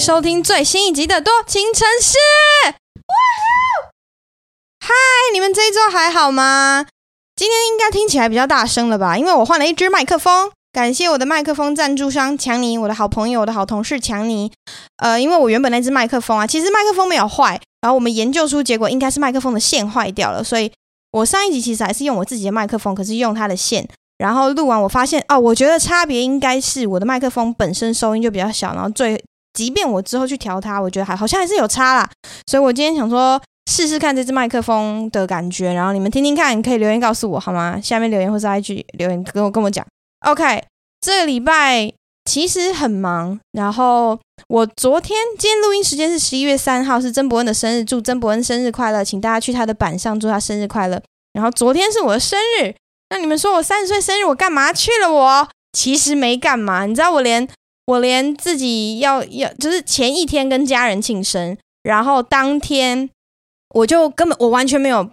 收听最新一集的《多情城市》。嗨，你们这一周还好吗？今天应该听起来比较大声了吧？因为我换了一支麦克风。感谢我的麦克风赞助商强尼，我的好朋友，我的好同事强尼。呃，因为我原本那支麦克风啊，其实麦克风没有坏，然后我们研究出结果应该是麦克风的线坏掉了，所以我上一集其实还是用我自己的麦克风，可是用它的线。然后录完，我发现哦，我觉得差别应该是我的麦克风本身收音就比较小，然后最即便我之后去调它，我觉得还好像还是有差啦。所以我今天想说试试看这支麦克风的感觉，然后你们听听看，可以留言告诉我好吗？下面留言或是 IG 留言跟我跟我讲。OK，这个礼拜其实很忙，然后我昨天今天录音时间是十一月三号，是曾伯恩的生日，祝曾伯恩生日快乐，请大家去他的板上祝他生日快乐。然后昨天是我的生日。那你们说我三十岁生日我干嘛去了？我其实没干嘛，你知道我连我连自己要要就是前一天跟家人庆生，然后当天我就根本我完全没有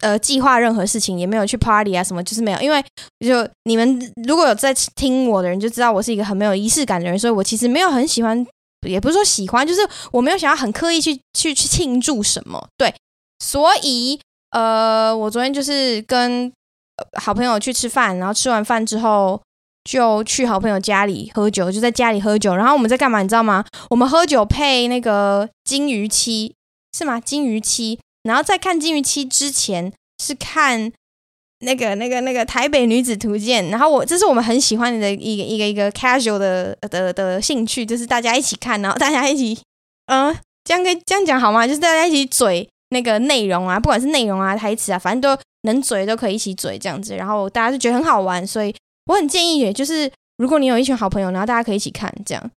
呃计划任何事情，也没有去 party 啊什么，就是没有。因为就你们如果有在听我的人就知道我是一个很没有仪式感的人，所以我其实没有很喜欢，也不是说喜欢，就是我没有想要很刻意去去去庆祝什么。对，所以呃，我昨天就是跟。好朋友去吃饭，然后吃完饭之后就去好朋友家里喝酒，就在家里喝酒。然后我们在干嘛？你知道吗？我们喝酒配那个《金鱼妻》，是吗？《金鱼妻》。然后在看《金鱼妻》之前是看那个、那个、那个《台北女子图鉴》。然后我这是我们很喜欢的一个一个一个 casual 的的的兴趣，就是大家一起看，然后大家一起，嗯，这样可以这样讲好吗？就是大家一起嘴那个内容啊，不管是内容啊、台词啊，反正都。能嘴都可以一起嘴这样子，然后大家就觉得很好玩，所以我很建议，也就是如果你有一群好朋友，然后大家可以一起看这样。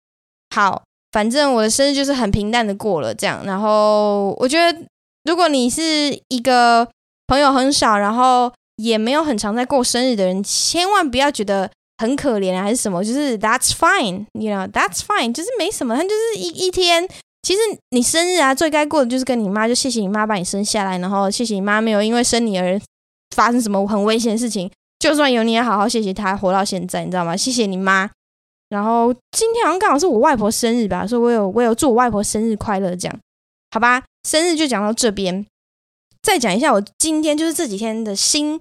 好，反正我的生日就是很平淡的过了这样。然后我觉得，如果你是一个朋友很少，然后也没有很常在过生日的人，千万不要觉得很可怜还是什么，就是 That's fine，you know，That's fine，就是没什么，它就是一一天。其实你生日啊，最该过的就是跟你妈，就谢谢你妈把你生下来，然后谢谢你妈没有因为生你而。发生什么很危险的事情，就算有你也好好谢谢他活到现在，你知道吗？谢谢你妈。然后今天好像刚好是我外婆生日吧，所以我有我有祝我外婆生日快乐，这样好吧？生日就讲到这边，再讲一下我今天就是这几天的新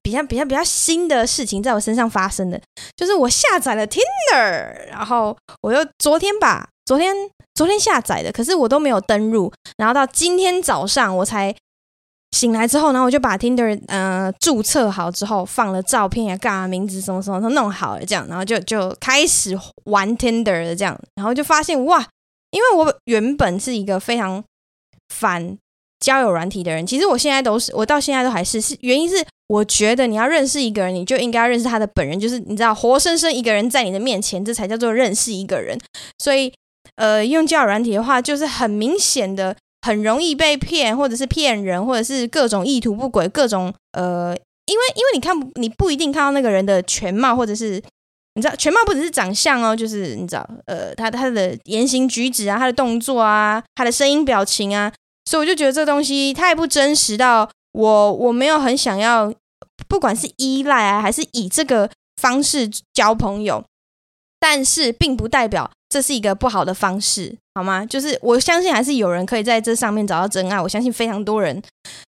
比较比较比较新的事情在我身上发生的，就是我下载了 Tinder，然后我又昨天吧，昨天昨天下载的，可是我都没有登入，然后到今天早上我才。醒来之后，然后我就把 Tinder 呃注册好之后，放了照片啊、干嘛名字什么什么都弄好了，这样，然后就就开始玩 Tinder 的这样，然后就发现哇，因为我原本是一个非常反交友软体的人，其实我现在都是，我到现在都还是，是原因是我觉得你要认识一个人，你就应该要认识他的本人，就是你知道，活生生一个人在你的面前，这才叫做认识一个人。所以呃，用交友软体的话，就是很明显的。很容易被骗，或者是骗人，或者是各种意图不轨，各种呃，因为因为你看你不一定看到那个人的全貌，或者是你知道全貌不只是长相哦，就是你知道呃，他他的言行举止啊，他的动作啊，他的声音表情啊，所以我就觉得这东西太不真实到我我没有很想要，不管是依赖啊，还是以这个方式交朋友，但是并不代表。这是一个不好的方式，好吗？就是我相信还是有人可以在这上面找到真爱。我相信非常多人，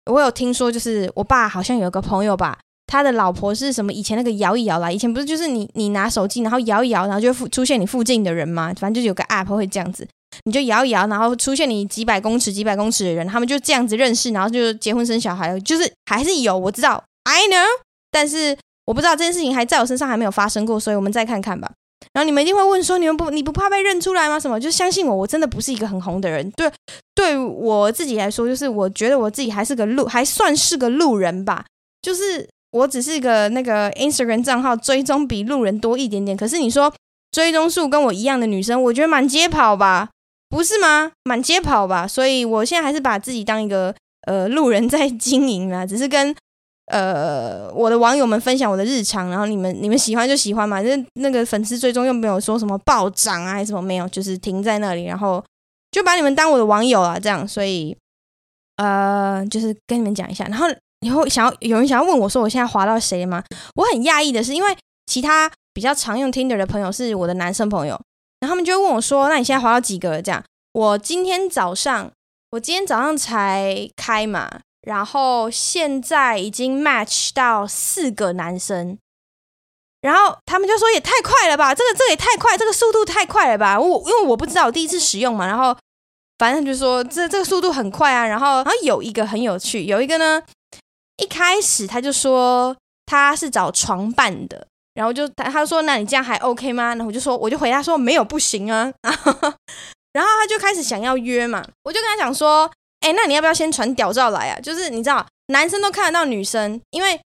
我有听说，就是我爸好像有个朋友吧，他的老婆是什么？以前那个摇一摇啦，以前不是就是你你拿手机然后摇一摇，然后就附出现你附近的人吗？反正就有个 app 会这样子，你就摇一摇，然后出现你几百公尺几百公尺的人，他们就这样子认识，然后就结婚生小孩，就是还是有我知道，I know，但是我不知道这件事情还在我身上还没有发生过，所以我们再看看吧。然后你们一定会问说：“你们不，你不怕被认出来吗？什么？就相信我，我真的不是一个很红的人。对，对我自己来说，就是我觉得我自己还是个路，还算是个路人吧。就是我只是个那个 Instagram 账号追踪比路人多一点点。可是你说追踪数跟我一样的女生，我觉得满街跑吧，不是吗？满街跑吧。所以我现在还是把自己当一个呃路人在经营啊，只是跟。”呃，我的网友们分享我的日常，然后你们你们喜欢就喜欢嘛，那那个粉丝最终又没有说什么暴涨啊，还是什么没有，就是停在那里，然后就把你们当我的网友啊，这样，所以呃，就是跟你们讲一下，然后以后想要有人想要问我说我现在滑到谁吗？我很讶异的是，因为其他比较常用 Tinder 的朋友是我的男生朋友，然后他们就会问我说：“那你现在滑到几个？”这样，我今天早上，我今天早上才开嘛，然后现在已经 match 到四个男生，然后他们就说：“也太快了吧，这个这个也太快，这个速度太快了吧。”我因为我不知道，我第一次使用嘛，然后反正就说这这个速度很快啊。然后然后有一个很有趣，有一个呢，一开始他就说他是找床伴的。然后就他他说，那你这样还 OK 吗？然后我就说，我就回答说没有不行啊。然后他就开始想要约嘛，我就跟他讲说，哎，那你要不要先传屌照来啊？就是你知道，男生都看得到女生，因为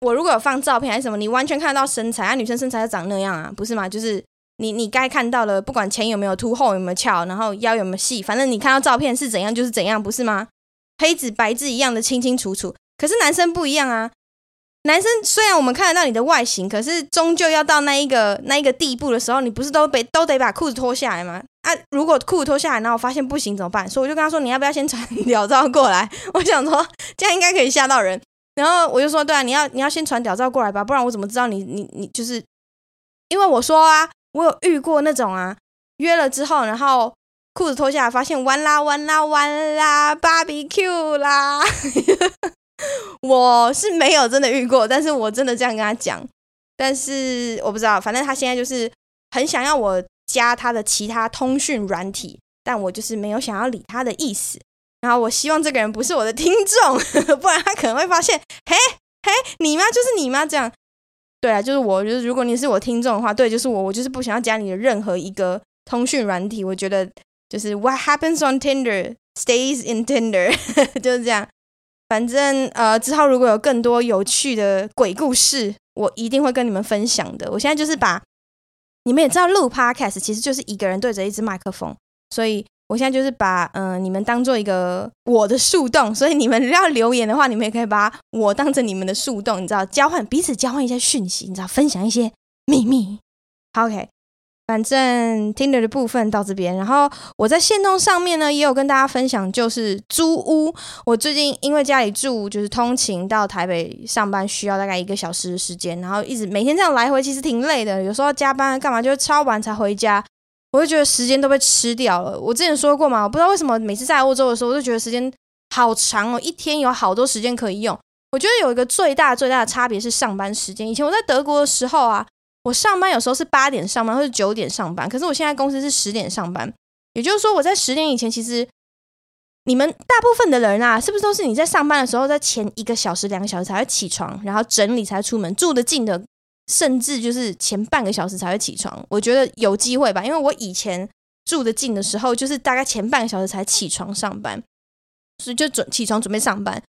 我如果有放照片还是什么，你完全看得到身材啊，女生身材要长那样啊，不是吗？就是你你该看到的，不管前有没有凸，后有没有翘，然后腰有没有细，反正你看到照片是怎样就是怎样，不是吗？黑纸白字一样的清清楚楚。可是男生不一样啊。男生虽然我们看得到你的外形，可是终究要到那一个那一个地步的时候，你不是都被都得把裤子脱下来吗？啊，如果裤子脱下来，然后发现不行怎么办？所以我就跟他说：“你要不要先传屌照过来？” 我想说这样应该可以吓到人。然后我就说：“对啊，你要你要先传屌照过来吧，不然我怎么知道你你你就是？因为我说啊，我有遇过那种啊，约了之后，然后裤子脱下来，发现完啦完啦完啦，BBQ 啦。”我是没有真的遇过，但是我真的这样跟他讲，但是我不知道，反正他现在就是很想要我加他的其他通讯软体，但我就是没有想要理他的意思。然后我希望这个人不是我的听众，不然他可能会发现，嘿，嘿，你吗？就是你吗？这样，对啊，就是我，就是如果你是我听众的话，对，就是我，我就是不想要加你的任何一个通讯软体。我觉得就是 What happens on Tinder stays in Tinder，就是这样。反正呃，之后如果有更多有趣的鬼故事，我一定会跟你们分享的。我现在就是把你们也知道录 Podcast 其实就是一个人对着一只麦克风，所以我现在就是把嗯、你们当做一个我的树洞，所以你们要留言的话，你们也可以把我当成你们的树洞，你知道，交换彼此交换一些讯息，你知道，分享一些秘密。好，OK。反正听的的部分到这边，然后我在线动上面呢，也有跟大家分享，就是租屋。我最近因为家里住，就是通勤到台北上班需要大概一个小时的时间，然后一直每天这样来回，其实挺累的。有时候加班干嘛，就超晚才回家，我就觉得时间都被吃掉了。我之前说过嘛，我不知道为什么每次在欧洲的时候，我就觉得时间好长哦，一天有好多时间可以用。我觉得有一个最大最大的差别是上班时间。以前我在德国的时候啊。我上班有时候是八点上班或者九点上班，可是我现在公司是十点上班，也就是说我在十点以前，其实你们大部分的人啊，是不是都是你在上班的时候，在前一个小时、两个小时才会起床，然后整理才出门，住得近的，甚至就是前半个小时才会起床。我觉得有机会吧，因为我以前住得近的时候，就是大概前半个小时才起床上班，所以就准起床准备上班，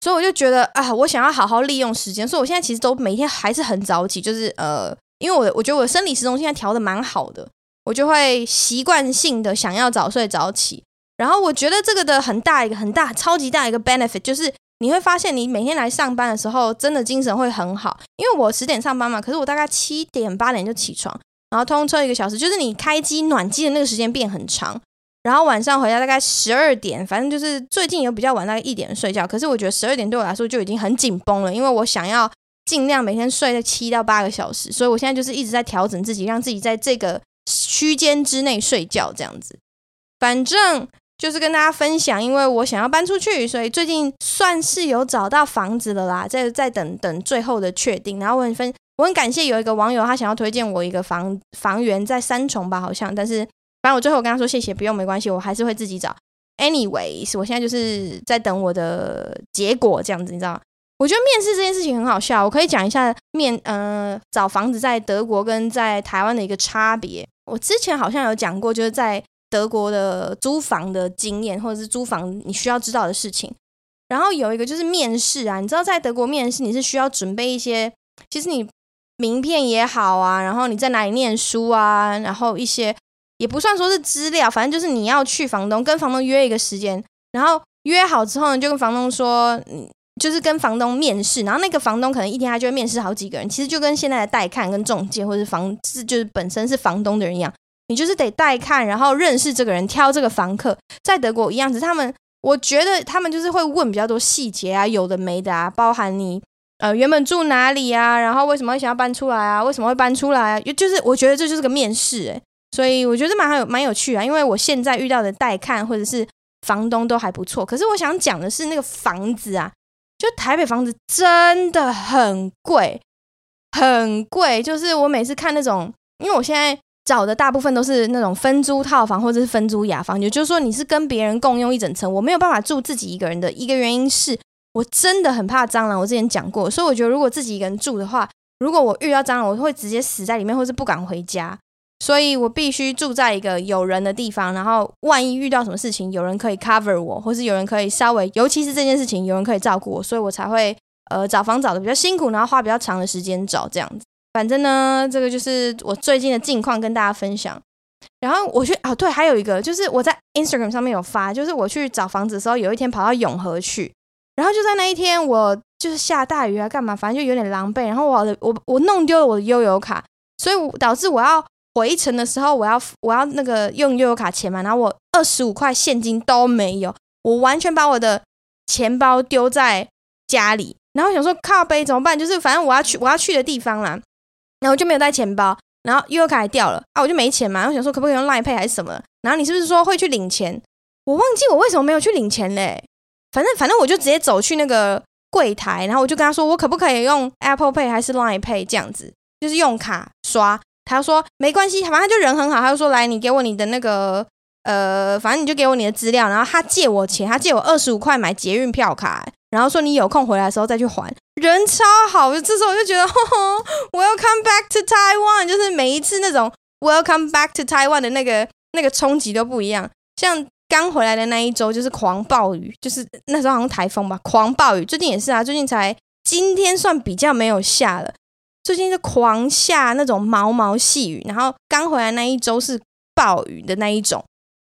所以我就觉得啊，我想要好好利用时间，所以我现在其实都每天还是很早起，就是呃。因为我我觉得我的生理时钟现在调的蛮好的，我就会习惯性的想要早睡早起。然后我觉得这个的很大一个很大超级大一个 benefit 就是你会发现你每天来上班的时候真的精神会很好。因为我十点上班嘛，可是我大概七点八点就起床，然后通车一个小时，就是你开机暖机的那个时间变很长。然后晚上回家大概十二点，反正就是最近有比较晚，大概一点睡觉。可是我觉得十二点对我来说就已经很紧绷了，因为我想要。尽量每天睡在七到八个小时，所以我现在就是一直在调整自己，让自己在这个区间之内睡觉这样子。反正就是跟大家分享，因为我想要搬出去，所以最近算是有找到房子了啦，在在等等最后的确定。然后我很分，我很感谢有一个网友，他想要推荐我一个房房源在三重吧，好像，但是反正我最后跟他说谢谢，不用没关系，我还是会自己找。Anyways，我现在就是在等我的结果这样子，你知道吗？我觉得面试这件事情很好笑，我可以讲一下面呃找房子在德国跟在台湾的一个差别。我之前好像有讲过，就是在德国的租房的经验，或者是租房你需要知道的事情。然后有一个就是面试啊，你知道在德国面试你是需要准备一些，其实你名片也好啊，然后你在哪里念书啊，然后一些也不算说是资料，反正就是你要去房东跟房东约一个时间，然后约好之后呢，就跟房东说嗯。就是跟房东面试，然后那个房东可能一天他就会面试好几个人，其实就跟现在的带看跟中介或者是房是就是本身是房东的人一样，你就是得带看，然后认识这个人，挑这个房客，在德国一样，只是他们我觉得他们就是会问比较多细节啊，有的没的啊，包含你呃原本住哪里啊，然后为什么会想要搬出来啊，为什么会搬出来啊，就是我觉得这就是个面试诶、所以我觉得蛮有蛮有趣啊。因为我现在遇到的带看或者是房东都还不错，可是我想讲的是那个房子啊，就台北房子真的很贵，很贵。就是我每次看那种，因为我现在找的大部分都是那种分租套房或者是分租雅房，也就是说你是跟别人共用一整层，我没有办法住自己一个人的一个原因是我真的很怕蟑螂。我之前讲过，所以我觉得如果自己一个人住的话，如果我遇到蟑螂，我会直接死在里面，或是不敢回家。所以我必须住在一个有人的地方，然后万一遇到什么事情，有人可以 cover 我，或是有人可以稍微，尤其是这件事情，有人可以照顾我，所以我才会呃找房找的比较辛苦，然后花比较长的时间找这样子。反正呢，这个就是我最近的近况跟大家分享。然后我去哦，对，还有一个就是我在 Instagram 上面有发，就是我去找房子的时候，有一天跑到永和去，然后就在那一天，我就是下大雨啊，干嘛，反正就有点狼狈，然后我的我我弄丢了我的悠游卡，所以导致我要。回程的时候，我要我要那个用悠游卡钱嘛，然后我二十五块现金都没有，我完全把我的钱包丢在家里，然后想说靠背怎么办？就是反正我要去我要去的地方啦，然后就没有带钱包，然后悠游卡还掉了啊，我就没钱嘛，然后想说可不可以用 Line Pay 还是什么？然后你是不是说会去领钱？我忘记我为什么没有去领钱嘞？反正反正我就直接走去那个柜台，然后我就跟他说我可不可以用 Apple Pay 还是 Line Pay 这样子，就是用卡刷。他说没关系，反正他就人很好。他就说来，你给我你的那个呃，反正你就给我你的资料。然后他借我钱，他借我二十五块买捷运票卡，然后说你有空回来的时候再去还。人超好，这时候我就觉得呵呵，Welcome back to Taiwan，就是每一次那种 Welcome back to Taiwan 的那个那个冲击都不一样。像刚回来的那一周就是狂暴雨，就是那时候好像台风吧，狂暴雨。最近也是啊，最近才今天算比较没有下了。最近是狂下那种毛毛细雨，然后刚回来那一周是暴雨的那一种，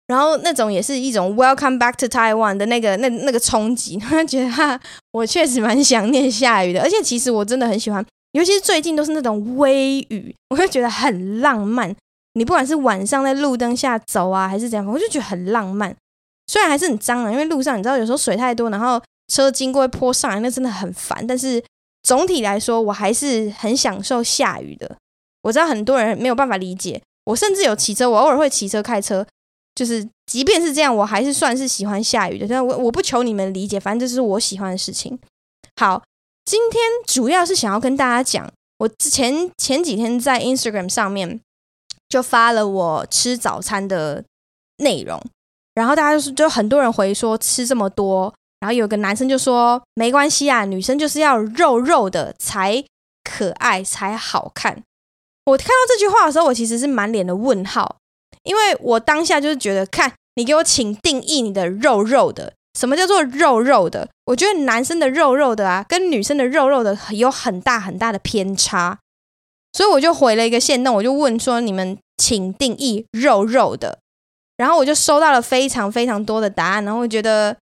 然后那种也是一种 Welcome back to Taiwan 的那个那那个冲击，他觉得哈，我确实蛮想念下雨的，而且其实我真的很喜欢，尤其是最近都是那种微雨，我会觉得很浪漫。你不管是晚上在路灯下走啊，还是怎样，我就觉得很浪漫。虽然还是很脏啊，因为路上你知道有时候水太多，然后车经过会泼上来，那真的很烦。但是。总体来说，我还是很享受下雨的。我知道很多人没有办法理解，我甚至有骑车，我偶尔会骑车开车，就是即便是这样，我还是算是喜欢下雨的。但我我不求你们理解，反正这是我喜欢的事情。好，今天主要是想要跟大家讲，我之前前几天在 Instagram 上面就发了我吃早餐的内容，然后大家就是就很多人回说吃这么多。然后有个男生就说：“没关系啊，女生就是要肉肉的才可爱才好看。”我看到这句话的时候，我其实是满脸的问号，因为我当下就是觉得，看你给我请定义你的肉肉的，什么叫做肉肉的？我觉得男生的肉肉的啊，跟女生的肉肉的有很大很大的偏差，所以我就回了一个线动，我就问说：“你们请定义肉肉的。”然后我就收到了非常非常多的答案，然后我觉得。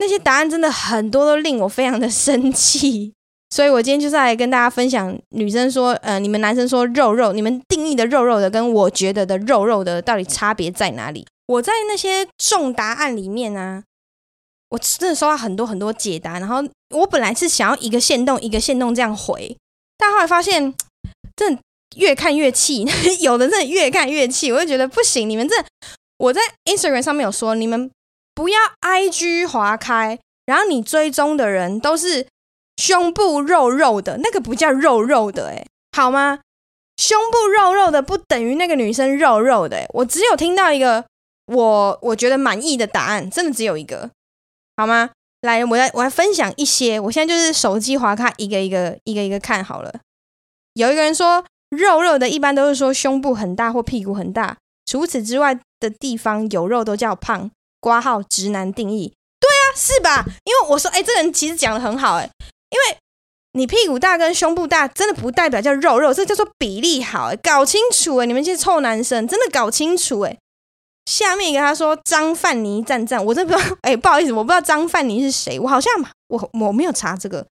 那些答案真的很多都令我非常的生气，所以我今天就是来跟大家分享，女生说，呃，你们男生说肉肉，你们定义的肉肉的跟我觉得的肉肉的到底差别在哪里？我在那些众答案里面呢，我真的收到很多很多解答，然后我本来是想要一个线动一个线动这样回，但后来发现，真的越看越气，有的真的越看越气，我就觉得不行，你们这我在 Instagram 上面有说你们。不要 IG 滑开，然后你追踪的人都是胸部肉肉的，那个不叫肉肉的，诶，好吗？胸部肉肉的不等于那个女生肉肉的，诶，我只有听到一个我我觉得满意的答案，真的只有一个，好吗？来，我来我来分享一些，我现在就是手机划开一个一个一个一个看好了。有一个人说肉肉的，一般都是说胸部很大或屁股很大，除此之外的地方有肉都叫胖。括号直男定义，对啊，是吧？因为我说，哎，这个人其实讲得很好，哎，因为你屁股大跟胸部大，真的不代表叫肉肉，这叫做比例好，哎，搞清楚，哎，你们这些臭男生，真的搞清楚，哎。下面一个他说张范尼赞赞，我真的不知道，哎，不好意思，我不知道张范尼是谁，我好像我我没有查这个。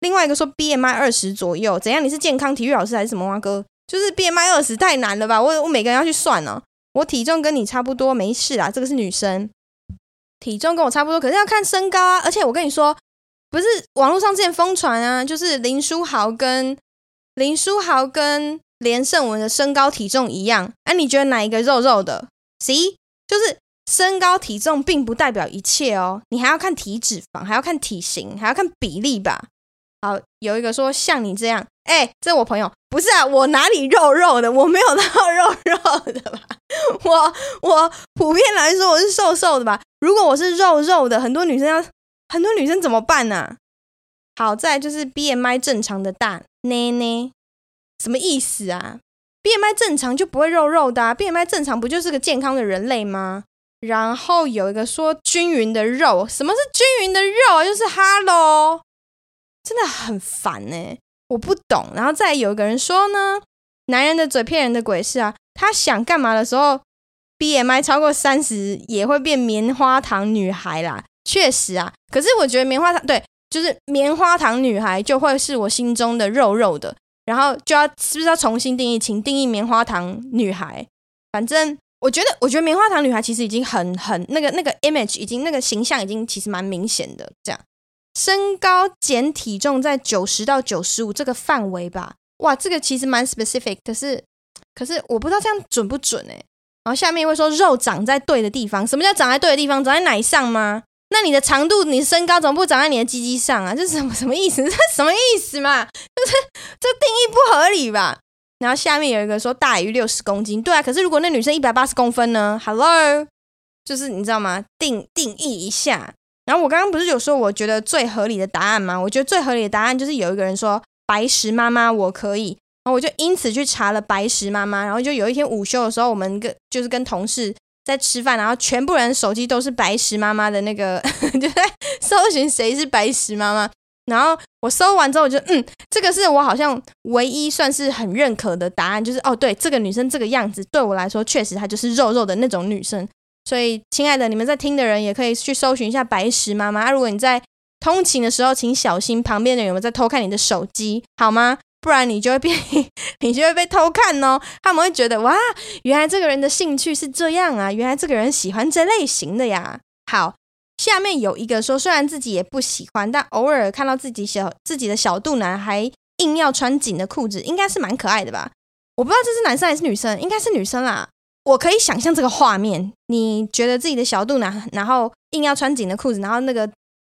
另外一个说 BMI 二十左右，怎样？你是健康体育老师还是什么？蛙哥，就是 BMI 二十太难了吧？我我每个人要去算呢。我体重跟你差不多，没事啦。这个是女生，体重跟我差不多，可是要看身高啊。而且我跟你说，不是网络上之前疯传啊，就是林书豪跟林书豪跟连胜文的身高体重一样，哎、啊，你觉得哪一个肉肉的？C 就是身高体重并不代表一切哦，你还要看体脂肪，还要看体型，还要看比例吧。好，有一个说像你这样，哎，这我朋友不是啊，我哪里肉肉的？我没有到肉肉的吧？我我普遍来说我是瘦瘦的吧？如果我是肉肉的，很多女生要很多女生怎么办呢、啊？好在就是 BMI 正常的大捏捏，什么意思啊？BMI 正常就不会肉肉的啊，BMI 正常不就是个健康的人类吗？然后有一个说均匀的肉，什么是均匀的肉？就是哈喽。真的很烦呢、我不懂。然后再有一个人说呢，男人的嘴骗人的鬼事啊，他想干嘛的时候，BMI 超过三十也会变棉花糖女孩啦。确实啊，可是我觉得棉花糖对，就是棉花糖女孩就会是我心中的肉肉的，然后就要是不是要重新定义，请定义棉花糖女孩。反正我觉得，我觉得棉花糖女孩其实已经很很那个那个 image 已经那个形象已经其实蛮明显的这样。身高减体重在九十到九十五这个范围吧，哇，这个其实蛮 specific，可是可是我不知道这样准不准哎。然后下面会说肉长在对的地方，什么叫长在对的地方？长在奶上吗？那你的长度，你身高怎么不长在你的鸡鸡上啊？这是什么什么意思？这什么意思嘛？就是这定义不合理吧？然后下面有一个说大于六十公斤，对啊，可是如果那女生一百八十公分呢？Hello，就是你知道吗？定定义一下。然后我刚刚不是有说，我觉得最合理的答案吗？我觉得最合理的答案就是有一个人说白石妈妈我可以，然后我就因此去查了白石妈妈。然后就有一天午休的时候，我们跟就是跟同事在吃饭，然后全部人手机都是白石妈妈的那个，就在搜寻谁是白石妈妈。然后我搜完之后，我就嗯，这个是我好像唯一算是很认可的答案，就是哦，对，这个女生这个样子对我来说确实她就是肉肉的那种女生。所以，亲爱的，你们在听的人也可以去搜寻一下白石妈妈。啊，如果你在通勤的时候，请小心旁边的人有没有在偷看你的手机，好吗？不然你就会变，你就会被偷看哦。他们会觉得哇，原来这个人的兴趣是这样啊，原来这个人喜欢这类型的呀。好，下面有一个说，虽然自己也不喜欢，但偶尔看到自己小自己的小肚腩还硬要穿紧的裤子，应该是蛮可爱的吧？我不知道这是男生还是女生，应该是女生啦。我可以想象这个画面，你觉得自己的小肚腩，然后硬要穿紧的裤子，然后那个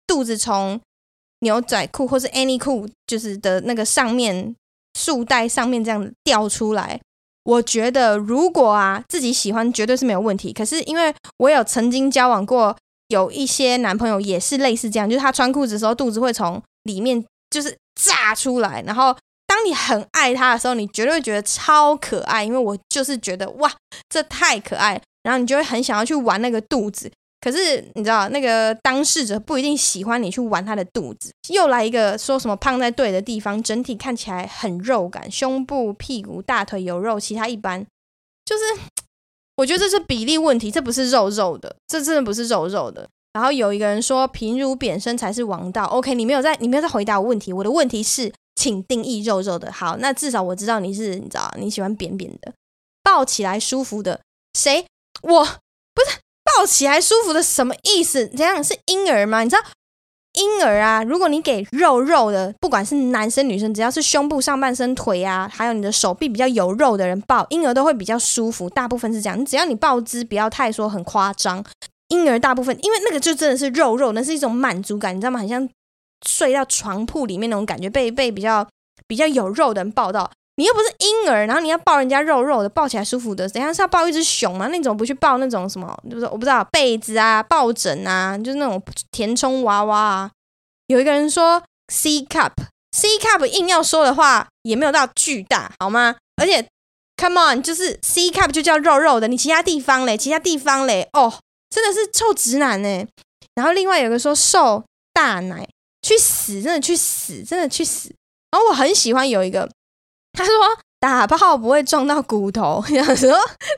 肚子从牛仔裤或是 any 裤就是的那个上面束带上面这样掉出来。我觉得如果啊自己喜欢，绝对是没有问题。可是因为我有曾经交往过，有一些男朋友也是类似这样，就是他穿裤子的时候，肚子会从里面就是炸出来，然后。当你很爱他的时候，你绝对觉得超可爱，因为我就是觉得哇，这太可爱，然后你就会很想要去玩那个肚子。可是你知道，那个当事者不一定喜欢你去玩他的肚子。又来一个说什么胖在对的地方，整体看起来很肉感，胸部、屁股、大腿有肉，其他一般。就是 我觉得这是比例问题，这不是肉肉的，这真的不是肉肉的。然后有一个人说平乳扁身才是王道。OK，你没有在，你没有在回答我问题。我的问题是。请定义肉肉的。好，那至少我知道你是，你知道你喜欢扁扁的，抱起来舒服的。谁？我不是抱起来舒服的什么意思？这样是婴儿吗？你知道婴儿啊？如果你给肉肉的，不管是男生女生，只要是胸部、上半身、腿啊，还有你的手臂比较有肉的人抱婴儿都会比较舒服。大部分是这样，只要你抱姿不要太说很夸张，婴儿大部分因为那个就真的是肉肉，那是一种满足感，你知道吗？很像。睡到床铺里面那种感觉，被被比较比较有肉的人抱到，你又不是婴儿，然后你要抱人家肉肉的，抱起来舒服的，怎样是要抱一只熊吗？那种不去抱那种什么，就是我不知道被子啊、抱枕啊，就是那种填充娃娃啊。有一个人说 C cup，C cup 硬要说的话也没有到巨大，好吗？而且 Come on，就是 C cup 就叫肉肉的，你其他地方嘞，其他地方嘞，哦，真的是臭直男呢。然后另外有个说瘦大奶。去死！真的去死！真的去死！然后我很喜欢有一个，他说打炮不会撞到骨头，然后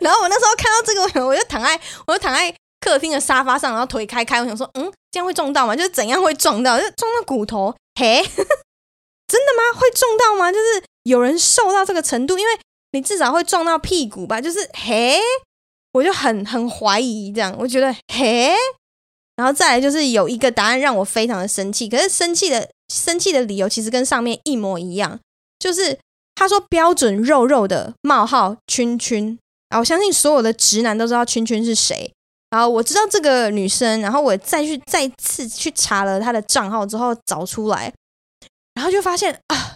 然后我那时候看到这个，我就躺在我就躺在客厅的沙发上，然后腿开开，我想说，嗯，这样会撞到吗？就是怎样会撞到？就撞到骨头？嘿，真的吗？会撞到吗？就是有人瘦到这个程度，因为你至少会撞到屁股吧？就是嘿，我就很很怀疑这样，我觉得嘿。然后再来就是有一个答案让我非常的生气，可是生气的生气的理由其实跟上面一模一样，就是他说标准肉肉的冒号圈圈啊，我相信所有的直男都知道圈圈是谁。然后我知道这个女生，然后我再去再次去查了她的账号之后找出来，然后就发现啊，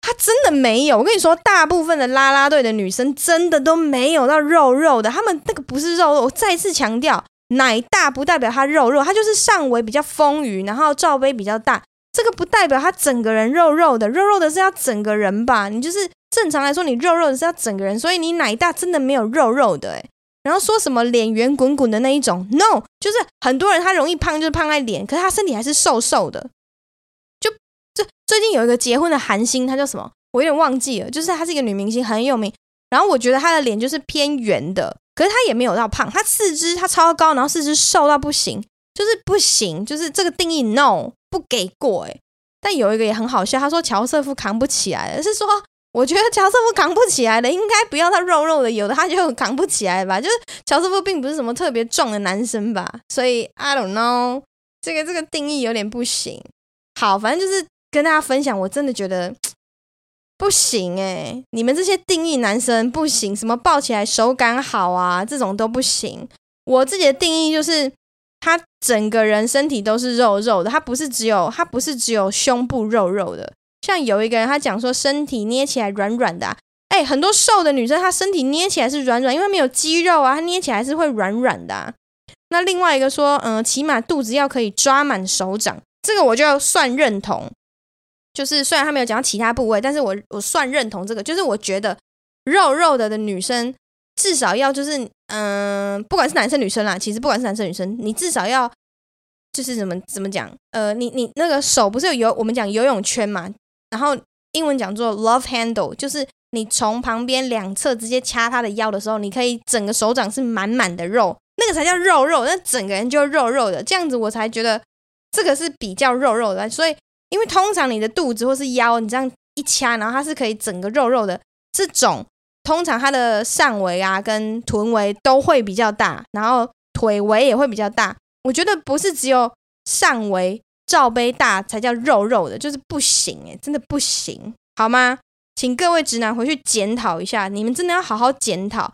她真的没有。我跟你说，大部分的啦啦队的女生真的都没有到肉肉的，她们那个不是肉肉。我再次强调，奶大不代表她肉肉，她就是上围比较丰腴，然后罩杯比较大。这个不代表他整个人肉肉的，肉肉的是要整个人吧？你就是正常来说，你肉肉的是要整个人，所以你奶大真的没有肉肉的诶。然后说什么脸圆滚滚的那一种，no，就是很多人他容易胖，就是胖在脸，可是他身体还是瘦瘦的。就这最近有一个结婚的韩星，他叫什么？我有点忘记了，就是她是一个女明星，很有名。然后我觉得她的脸就是偏圆的，可是他也没有到胖，他四肢他超高，然后四肢瘦到不行，就是不行，就是这个定义 no。不给过哎，但有一个也很好笑，他说乔瑟夫扛不起来，是说我觉得乔瑟夫扛不起来的，应该不要他肉肉的，有的他就扛不起来吧。就是乔瑟夫并不是什么特别壮的男生吧，所以 I don't know，这个这个定义有点不行。好，反正就是跟大家分享，我真的觉得不行哎，你们这些定义男生不行，什么抱起来手感好啊，这种都不行。我自己的定义就是。他整个人身体都是肉肉的，他不是只有他不是只有胸部肉肉的。像有一个人他讲说身体捏起来软软的，啊，哎，很多瘦的女生她身体捏起来是软软，因为没有肌肉啊，她捏起来是会软软的，那另外一个说，嗯、起码肚子要可以抓满手掌，这个我就要算认同。就是虽然他没有讲到其他部位，但是我我算认同这个，就是我觉得肉肉的的女生。至少要就是，嗯、不管是男生女生啦，其实不管是男生女生，你至少要就是怎么怎么讲，呃，你你那个手不是有游我们讲游泳圈嘛？然后英文讲做 love handle，就是你从旁边两侧直接掐他的腰的时候，你可以整个手掌是满满的肉，那个才叫肉肉，那整个人就肉肉的，这样子我才觉得这个是比较肉肉的。所以，因为通常你的肚子或是腰，你这样一掐，然后它是可以整个肉肉的这种。通常它的上围啊跟臀围都会比较大，然后腿围也会比较大。我觉得不是只有上围罩杯大才叫肉肉的，就是不行诶，真的不行，好吗？请各位直男回去检讨一下，你们真的要好好检讨。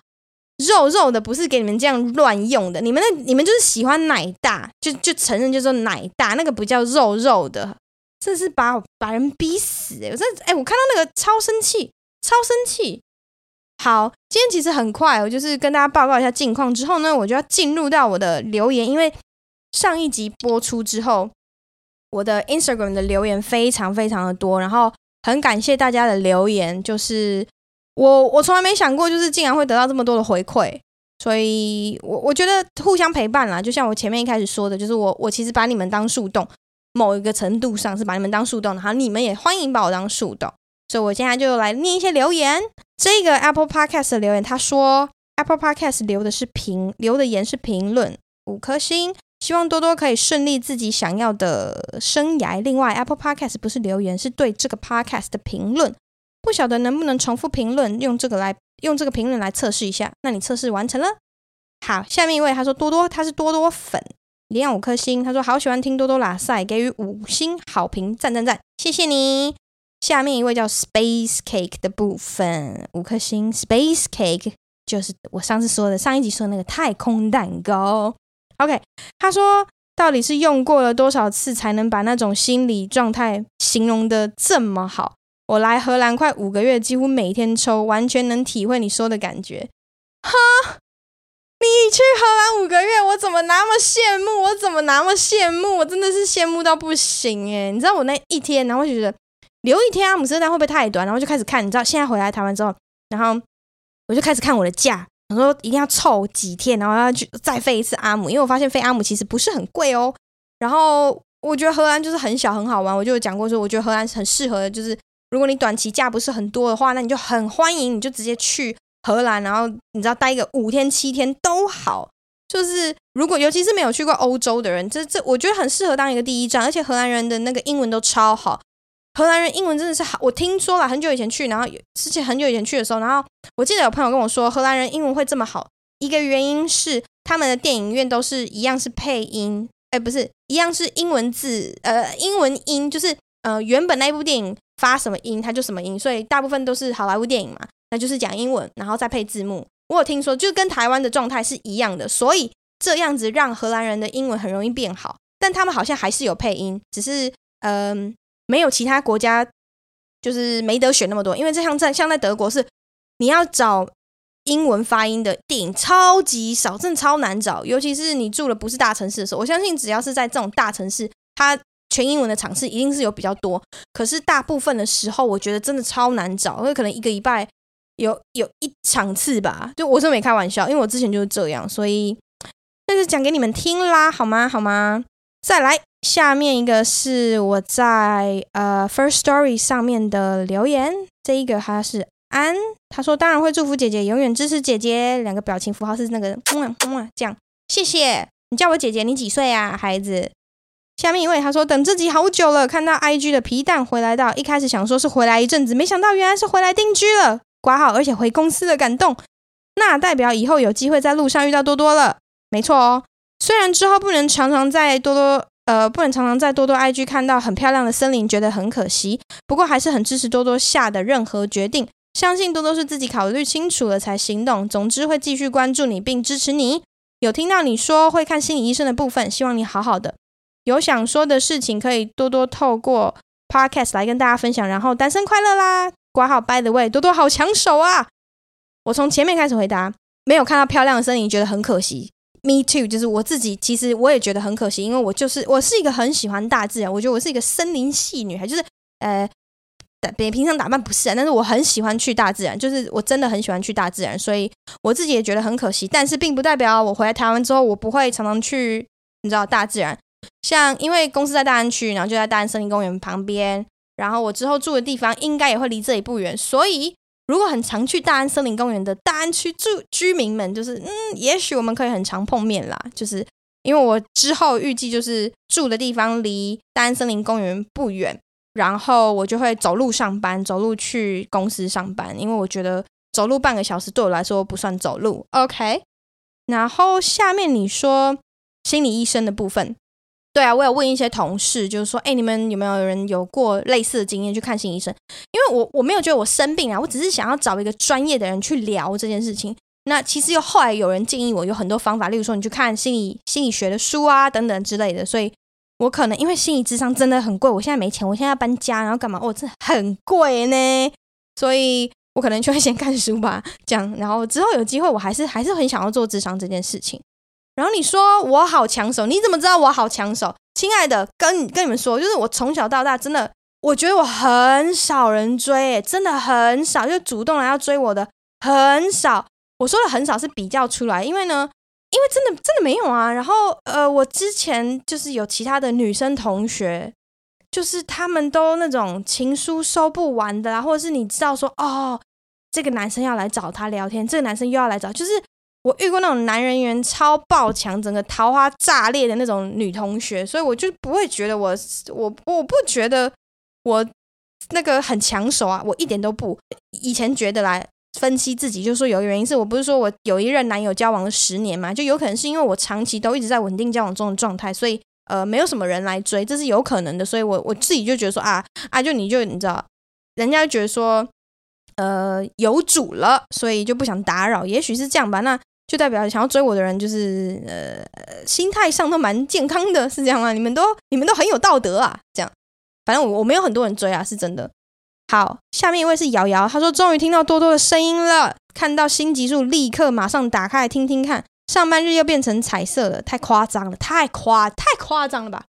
肉肉的不是给你们这样乱用的，你们那你们就是喜欢奶大，就就承认就说奶大，那个不叫肉肉的，这是把把人逼死诶，我真的诶，我看到那个超生气，超生气。好，今天其实很快，我就是跟大家报告一下近况之后呢，我就要进入到我的留言，因为上一集播出之后，我的 Instagram 的留言非常非常的多，然后很感谢大家的留言，就是我我从来没想过，就是竟然会得到这么多的回馈，所以我我觉得互相陪伴啦，就像我前面一开始说的，就是我我其实把你们当树洞，某一个程度上是把你们当树洞，然后你们也欢迎把我当树洞。所以，我现在就来念一些留言。这个 Apple Podcast 的留言，他说 Apple Podcast 留的是评，留的言是评论，五颗星，希望多多可以顺利自己想要的生涯。另外，Apple Podcast 不是留言，是对这个 Podcast 的评论，不晓得能不能重复评论，用这个来用这个评论来测试一下。那你测试完成了？好，下面一位他说多多，他是多多粉，连五颗星，他说好喜欢听多多喇赛，给予五星好评，赞赞赞，谢谢你。下面一位叫 Space Cake 的部分，五颗星。Space Cake 就是我上次说的，上一集说的那个太空蛋糕。OK，他说到底是用过了多少次才能把那种心理状态形容得这么好？我来荷兰快五个月，几乎每天抽，完全能体会你说的感觉。哈，你去荷兰五个月，我怎么那么羡慕？我怎么那么羡慕？我真的是羡慕到不行诶，你知道我那一天，然后就觉得。留一天阿姆斯特丹会不会太短？然后就开始看，你知道现在回来台湾之后，然后我就开始看我的假，我说一定要凑几天，然后要去再飞一次阿姆，因为我发现飞阿姆其实不是很贵哦。然后我觉得荷兰就是很小很好玩，我就有讲过说，我觉得荷兰很适合，就是如果你短期假不是很多的话，那你就很欢迎，你就直接去荷兰，然后你知道待个五天七天都好。就是如果尤其是没有去过欧洲的人，这这我觉得很适合当一个第一站，而且荷兰人的那个英文都超好。荷兰人英文真的是好，我听说了很久以前去，然后之前很久以前去的时候，然后我记得有朋友跟我说，荷兰人英文会这么好，一个原因是他们的电影院都是一样是配音，哎，不是一样是英文字，呃，英文音，就是呃原本那部电影发什么音，它就什么音，所以大部分都是好莱坞电影嘛，那就是讲英文，然后再配字幕。我有听说，就跟台湾的状态是一样的，所以这样子让荷兰人的英文很容易变好。但他们好像还是有配音，只是嗯、没有其他国家就是没得选那么多，因为这像在像在德国是你要找英文发音的电影超级少，真的超难找，尤其是你住的不是大城市的时候。我相信只要是在这种大城市，它全英文的场次一定是有比较多。可是大部分的时候，我觉得真的超难找，因为可能一个礼拜有有一场次吧。就我是没开玩笑，因为我之前就是这样，所以那就讲给你们听啦，好吗？好吗？再来，下面一个是我在呃 First Story 上面的留言，这一个他是安，他说当然会祝福姐姐，永远支持姐姐，两个表情符号是那个嗯嗯这样，谢谢你叫我姐姐，你几岁啊，孩子？下面一位他说等自己好久了，看到 IG 的皮蛋回来到，一开始想说是回来一阵子，没想到原来是回来定居了，挂号而且回公司的感动，那代表以后有机会在路上遇到多多了，没错哦。虽然之后不能常常在多多呃不能常常在多多 IG 看到很漂亮的森林，觉得很可惜。不过还是很支持多多下的任何决定，相信多多是自己考虑清楚了才行动。总之会继续关注你并支持你。有听到你说会看心理医生的部分，希望你好好的。有想说的事情可以多多透过 Podcast 来跟大家分享。然后单身快乐啦！挂号 By the way，多多好抢手啊！我从前面开始回答，没有看到漂亮的森林，觉得很可惜。Me too，就是我自己，其实我也觉得很可惜，因为我就是我是一个很喜欢大自然，我觉得我是一个森林系女孩，就是呃，别平常打扮不是啊，但是我很喜欢去大自然，就是我真的很喜欢去大自然，所以我自己也觉得很可惜，但是并不代表我回来台湾之后我不会常常去，你知道大自然，像因为公司在大安区，然后就在大安森林公园旁边，然后我之后住的地方应该也会离这里不远，所以。如果很常去大安森林公园的大安区住居民们，就是嗯，也许我们可以很常碰面啦。就是因为我之后预计就是住的地方离大安森林公园不远，然后我就会走路上班，走路去公司上班。因为我觉得走路半个小时对我来说不算走路。OK，然后下面你说心理医生的部分。对啊，我有问一些同事，就是说，哎，你们有没有人有过类似的经验去看心理医生？因为我我没有觉得我生病啊，我只是想要找一个专业的人去聊这件事情。那其实又后来有人建议我有很多方法，例如说你去看心理心理学的书啊等等之类的。所以我可能因为心理智商真的很贵，我现在没钱，我现在要搬家，然后干嘛？哦，这很贵呢，所以我可能就会先看书吧，这样，然后之后有机会，我还是还是很想要做智商这件事情。然后你说我好抢手，你怎么知道我好抢手？亲爱的，跟跟你们说，就是我从小到大真的，我觉得我很少人追，真的很少，就主动来要追我的很少。我说的很少是比较出来，因为呢，因为真的真的没有啊。然后呃，我之前就是有其他的女生同学，就是他们都那种情书收不完的啦，或者是你知道说哦，这个男生要来找他聊天，这个男生又要来找，就是。我遇过那种男人缘超爆强，整个桃花炸裂的那种女同学，所以我就不会觉得我我我不觉得我那个很抢手啊，我一点都不。以前觉得来分析自己，就是说有一个原因是我不是说我有一任男友交往了十年嘛，就有可能是因为我长期都一直在稳定交往中的状态，所以呃没有什么人来追，这是有可能的。所以我我自己就觉得说啊啊，就你就你知道，人家觉得说呃有主了，所以就不想打扰，也许是这样吧。那。就代表想要追我的人，就是呃，心态上都蛮健康的，是这样吗？你们都你们都很有道德啊，这样。反正我我没有很多人追啊，是真的。好，下面一位是瑶瑶，她说终于听到多多的声音了，看到新集数立刻马上打开来听听看。上班日又变成彩色了，太夸张了，太夸太夸张了吧？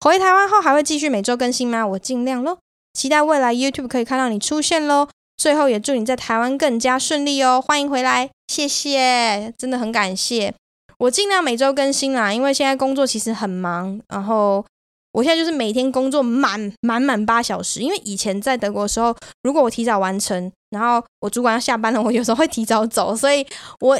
回台湾后还会继续每周更新吗？我尽量喽，期待未来 YouTube 可以看到你出现喽。最后也祝你在台湾更加顺利哦，欢迎回来，谢谢，真的很感谢。我尽量每周更新啦，因为现在工作其实很忙，然后我现在就是每天工作满满满八小时。因为以前在德国的时候，如果我提早完成，然后我主管要下班了，我有时候会提早走，所以我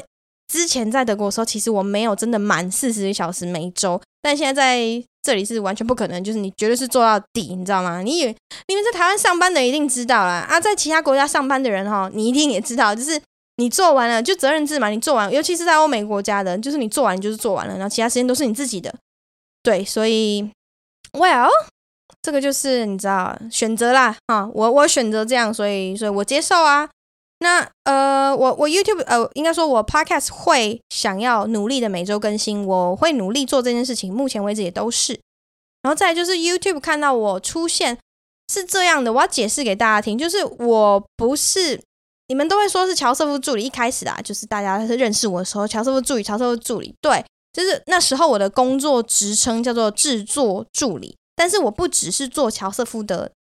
之前在德国的时候，其实我没有真的满四十个小时每周，但现在在。这里是完全不可能，就是你绝对是做到底，你知道吗？你以为你们在台湾上班的一定知道啦，啊，在其他国家上班的人哈，你一定也知道，就是你做完了就责任制嘛，你做完，尤其是在欧美国家的，就是你做完就是做完了，然后其他时间都是你自己的。对，所以，Well，这个就是你知道选择啦啊，我我选择这样，所以所以我接受啊。那呃，我我 YouTube 呃，应该说我 Podcast 会想要努力的每周更新，我会努力做这件事情，目前为止也都是。然后再就是 YouTube 看到我出现是这样的，我要解释给大家听，就是我不是你们都会说是乔瑟夫助理，一开始啊，就是大家是认识我的时候，乔瑟夫助理，乔瑟夫助理，对，就是那时候我的工作职称叫做制作助理，但是我不只是做乔瑟夫的。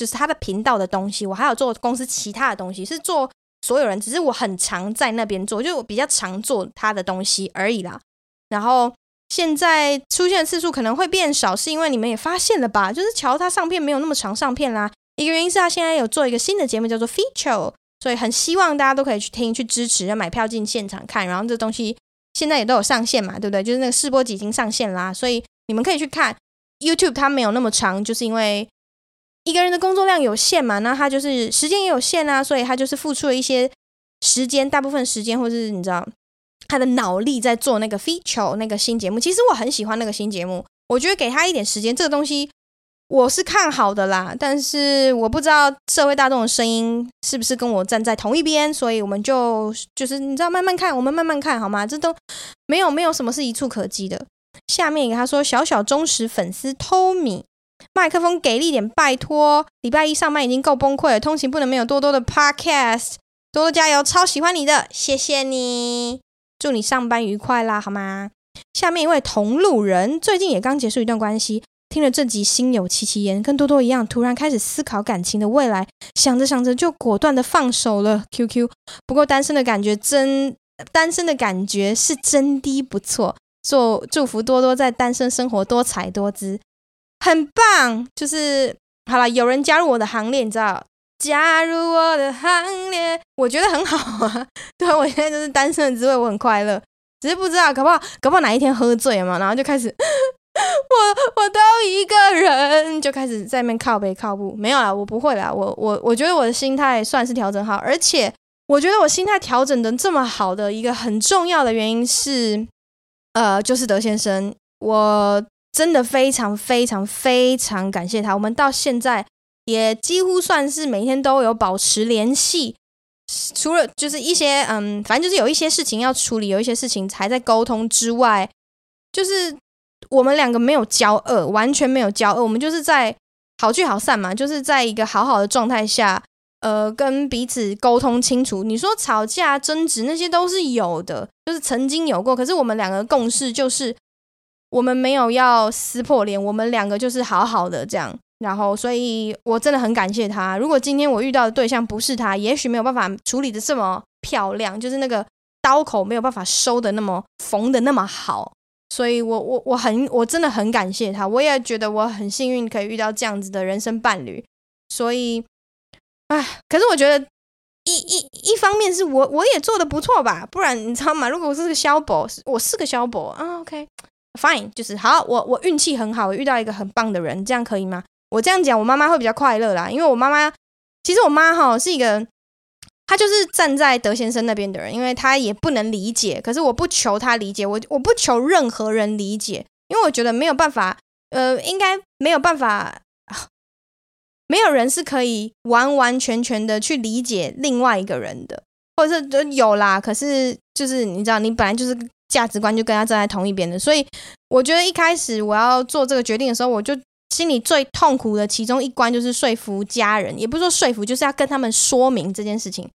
就是他的频道的东西，我还有做公司其他的东西，是做所有人，只是我很常在那边做，就我比较常做他的东西而已啦。然后现在出现的次数可能会变少，是因为你们也发现了吧？就是乔他上片没有那么常上片啦。一个原因是他现在有做一个新的节目叫做 Feature，所以很希望大家都可以去听、去支持，要买票进现场看。然后这东西现在也都有上线嘛，对不对？就是那个试播集已经上线啦，所以你们可以去看 YouTube，它没有那么长，就是因为。一个人的工作量有限嘛，那他就是时间也有限啊，所以他就是付出了一些时间，大部分时间或者是你知道他的脑力在做那个 feature 那个新节目。其实我很喜欢那个新节目，我觉得给他一点时间，这个东西我是看好的啦。但是我不知道社会大众的声音是不是跟我站在同一边，所以我们就就是你知道慢慢看，我们慢慢看好吗？这都没有没有什么是一触可及的。下面给他说小小忠实粉丝 Tommy。麦克风给力点，拜托！礼拜一上班已经够崩溃了，通勤不能没有多多的 podcast，多多加油，超喜欢你的，谢谢你，祝你上班愉快啦，好吗？下面一位同路人，最近也刚结束一段关系，听了这集心有戚戚焉，跟多多一样，突然开始思考感情的未来，想着想着就果断的放手了。QQ，不过单身的感觉真，单身的感觉是真的不错，祝祝福多多在单身生活多彩多姿。很棒，就是好了，有人加入我的行列，你知道？加入我的行列，我觉得很好啊。对，我现在就是单身的滋味，我很快乐。只是不知道，搞不好，搞不好哪一天喝醉了嘛，然后就开始，我我都一个人，就开始在那边靠北靠步。没有啦，我不会啦。我我我觉得我的心态算是调整好，而且我觉得我心态调整的这么好的一个很重要的原因是，呃，就是德先生，我。真的非常非常非常感谢他，我们到现在也几乎算是每天都有保持联系，除了就是一些嗯，反正就是有一些事情要处理，有一些事情还在沟通之外，就是我们两个没有交恶，完全没有交恶，我们就是在好聚好散嘛，就是在一个好好的状态下，呃，跟彼此沟通清楚。你说吵架争执那些都是有的，就是曾经有过，可是我们两个共识就是。我们没有要撕破脸，我们两个就是好好的这样。然后，所以我真的很感谢他。如果今天我遇到的对象不是他，也许没有办法处理的这么漂亮，就是那个刀口没有办法收的那么缝的那么好。所以我我我很我真的很感谢他，我也觉得我很幸运可以遇到这样子的人生伴侣。所以，唉，可是我觉得一一一方面是我我也做的不错吧，不然你知道吗？如果我是个小宝，我是个小宝啊，OK。Fine，就是好，我我运气很好，我遇到一个很棒的人，这样可以吗？我这样讲，我妈妈会比较快乐啦，因为我妈妈其实我妈哈是一个，她就是站在德先生那边的人，因为她也不能理解，可是我不求她理解，我我不求任何人理解，因为我觉得没有办法，呃，应该没有办法，没有人是可以完完全全的去理解另外一个人的，或者是有啦，可是就是你知道，你本来就是。价值观就跟他站在同一边的，所以我觉得一开始我要做这个决定的时候，我就心里最痛苦的其中一关就是说服家人，也不是说说服，就是要跟他们说明这件事情。